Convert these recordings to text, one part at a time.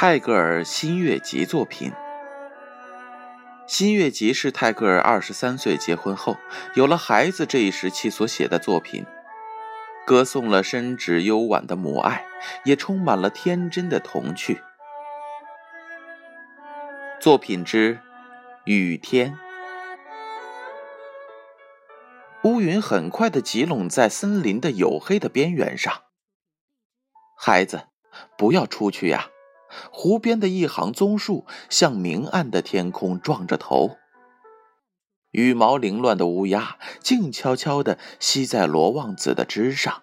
泰戈尔新月集作品。新月集是泰戈尔二十三岁结婚后有了孩子这一时期所写的作品，歌颂了深挚幽婉的母爱，也充满了天真的童趣。作品之雨天，乌云很快的集拢在森林的黝黑的边缘上。孩子，不要出去呀！湖边的一行棕树向明暗的天空撞着头，羽毛凌乱的乌鸦静悄悄地栖在罗望子的枝上。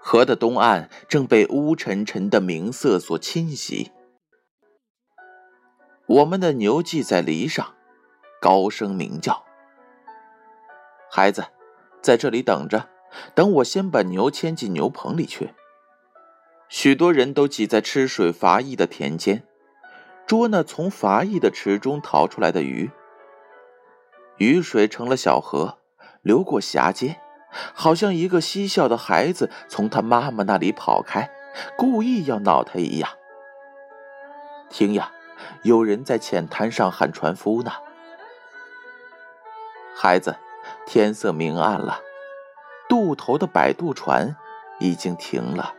河的东岸正被乌沉沉的明色所侵袭。我们的牛系在篱上，高声鸣叫。孩子，在这里等着，等我先把牛牵进牛棚里去。许多人都挤在吃水乏役的田间，捉那从乏役的池中逃出来的鱼。雨水成了小河，流过峡间，好像一个嬉笑的孩子从他妈妈那里跑开，故意要闹他一样。听呀，有人在浅滩上喊船夫呢。孩子，天色明暗了，渡头的摆渡船已经停了。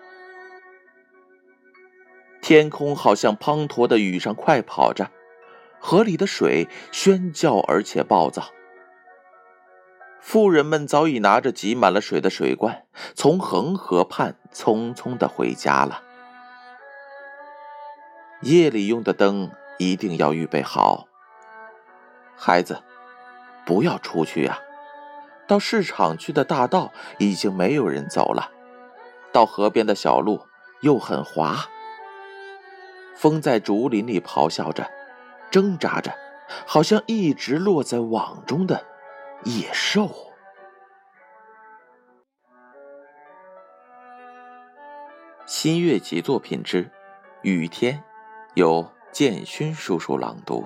天空好像滂沱的雨上快跑着，河里的水喧叫而且暴躁。妇人们早已拿着挤满了水的水罐，从恒河畔匆匆的回家了。夜里用的灯一定要预备好。孩子，不要出去呀！到市场去的大道已经没有人走了，到河边的小路又很滑。风在竹林里咆哮着，挣扎着，好像一直落在网中的野兽。新月集作品之《雨天》，由建勋叔叔朗读。